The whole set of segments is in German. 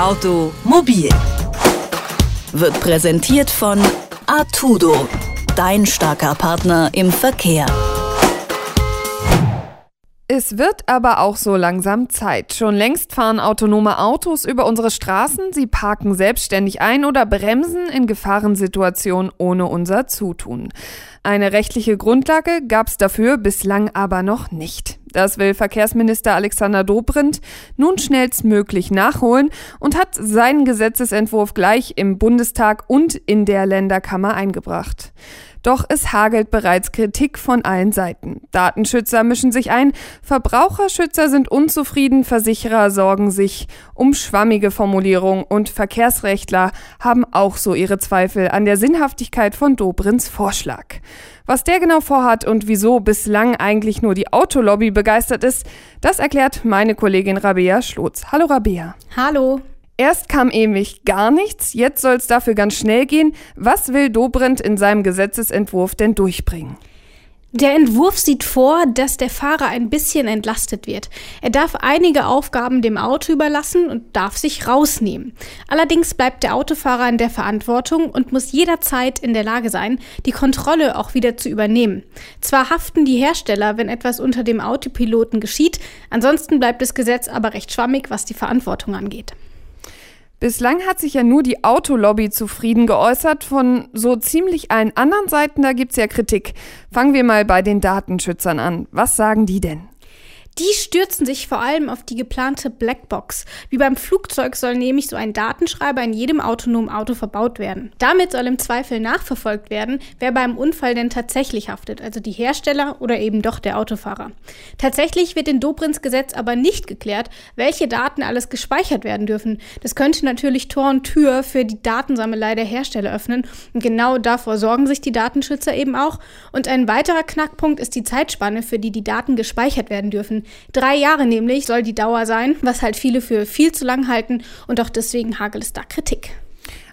Automobil wird präsentiert von Artudo, dein starker Partner im Verkehr. Es wird aber auch so langsam Zeit. Schon längst fahren autonome Autos über unsere Straßen, sie parken selbstständig ein oder bremsen in Gefahrensituationen ohne unser Zutun. Eine rechtliche Grundlage gab es dafür bislang aber noch nicht. Das will Verkehrsminister Alexander Dobrindt nun schnellstmöglich nachholen und hat seinen Gesetzesentwurf gleich im Bundestag und in der Länderkammer eingebracht. Doch es hagelt bereits Kritik von allen Seiten. Datenschützer mischen sich ein, Verbraucherschützer sind unzufrieden, Versicherer sorgen sich um schwammige Formulierungen und Verkehrsrechtler haben auch so ihre Zweifel an der Sinnhaftigkeit von Dobrins Vorschlag. Was der genau vorhat und wieso bislang eigentlich nur die Autolobby begeistert ist, das erklärt meine Kollegin Rabea Schlotz. Hallo Rabea. Hallo. Erst kam ewig gar nichts, jetzt soll es dafür ganz schnell gehen. Was will Dobrindt in seinem Gesetzesentwurf denn durchbringen? Der Entwurf sieht vor, dass der Fahrer ein bisschen entlastet wird. Er darf einige Aufgaben dem Auto überlassen und darf sich rausnehmen. Allerdings bleibt der Autofahrer in der Verantwortung und muss jederzeit in der Lage sein, die Kontrolle auch wieder zu übernehmen. Zwar haften die Hersteller, wenn etwas unter dem Autopiloten geschieht, ansonsten bleibt das Gesetz aber recht schwammig, was die Verantwortung angeht. Bislang hat sich ja nur die Autolobby zufrieden geäußert. Von so ziemlich allen anderen Seiten, da gibt's ja Kritik. Fangen wir mal bei den Datenschützern an. Was sagen die denn? Die stürzen sich vor allem auf die geplante Blackbox. Wie beim Flugzeug soll nämlich so ein Datenschreiber in jedem autonomen Auto verbaut werden. Damit soll im Zweifel nachverfolgt werden, wer beim Unfall denn tatsächlich haftet, also die Hersteller oder eben doch der Autofahrer. Tatsächlich wird in Dobrins Gesetz aber nicht geklärt, welche Daten alles gespeichert werden dürfen. Das könnte natürlich Tor und Tür für die Datensammelei der Hersteller öffnen und genau davor sorgen sich die Datenschützer eben auch. Und ein weiterer Knackpunkt ist die Zeitspanne, für die die Daten gespeichert werden dürfen. Drei Jahre nämlich soll die Dauer sein, was halt viele für viel zu lang halten und auch deswegen hagelt es da Kritik.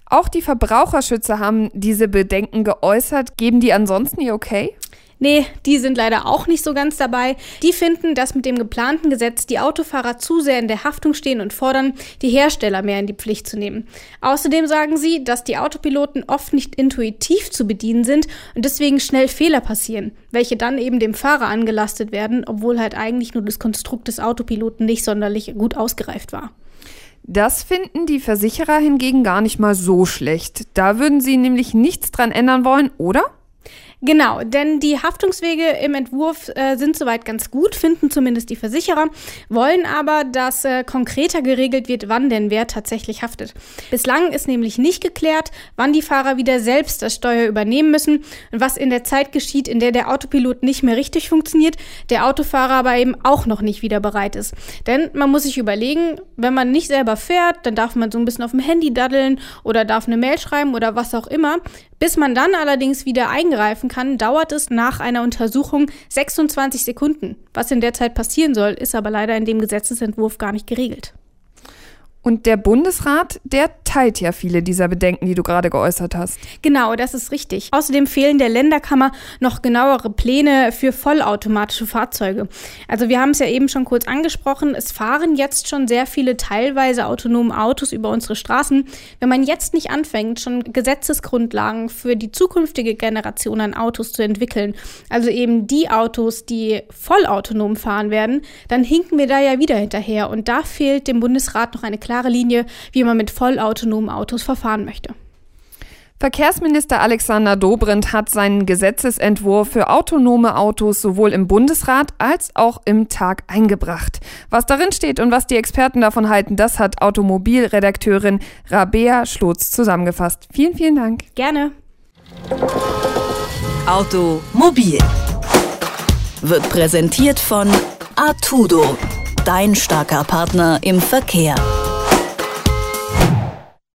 Auch die Verbraucherschützer haben diese Bedenken geäußert. Geben die ansonsten ihr Okay? Nee, die sind leider auch nicht so ganz dabei. Die finden, dass mit dem geplanten Gesetz die Autofahrer zu sehr in der Haftung stehen und fordern, die Hersteller mehr in die Pflicht zu nehmen. Außerdem sagen sie, dass die Autopiloten oft nicht intuitiv zu bedienen sind und deswegen schnell Fehler passieren, welche dann eben dem Fahrer angelastet werden, obwohl halt eigentlich nur das Konstrukt des Autopiloten nicht sonderlich gut ausgereift war. Das finden die Versicherer hingegen gar nicht mal so schlecht. Da würden sie nämlich nichts dran ändern wollen, oder? Genau, denn die Haftungswege im Entwurf äh, sind soweit ganz gut, finden zumindest die Versicherer, wollen aber, dass äh, konkreter geregelt wird, wann denn wer tatsächlich haftet. Bislang ist nämlich nicht geklärt, wann die Fahrer wieder selbst das Steuer übernehmen müssen und was in der Zeit geschieht, in der der Autopilot nicht mehr richtig funktioniert, der Autofahrer aber eben auch noch nicht wieder bereit ist. Denn man muss sich überlegen, wenn man nicht selber fährt, dann darf man so ein bisschen auf dem Handy daddeln oder darf eine Mail schreiben oder was auch immer. Bis man dann allerdings wieder eingreifen kann, dauert es nach einer Untersuchung 26 Sekunden. Was in der Zeit passieren soll, ist aber leider in dem Gesetzesentwurf gar nicht geregelt. Und der Bundesrat, der teilt ja viele dieser Bedenken, die du gerade geäußert hast. Genau, das ist richtig. Außerdem fehlen der Länderkammer noch genauere Pläne für vollautomatische Fahrzeuge. Also wir haben es ja eben schon kurz angesprochen, es fahren jetzt schon sehr viele teilweise autonome Autos über unsere Straßen. Wenn man jetzt nicht anfängt, schon Gesetzesgrundlagen für die zukünftige Generation an Autos zu entwickeln, also eben die Autos, die vollautonom fahren werden, dann hinken wir da ja wieder hinterher. Und da fehlt dem Bundesrat noch eine klare Linie, wie man mit vollautonomen Autos verfahren möchte. Verkehrsminister Alexander Dobrindt hat seinen Gesetzesentwurf für autonome Autos sowohl im Bundesrat als auch im Tag eingebracht. Was darin steht und was die Experten davon halten, das hat Automobilredakteurin Rabea Schlotz zusammengefasst. Vielen, vielen Dank. Gerne. Automobil wird präsentiert von Artudo, dein starker Partner im Verkehr.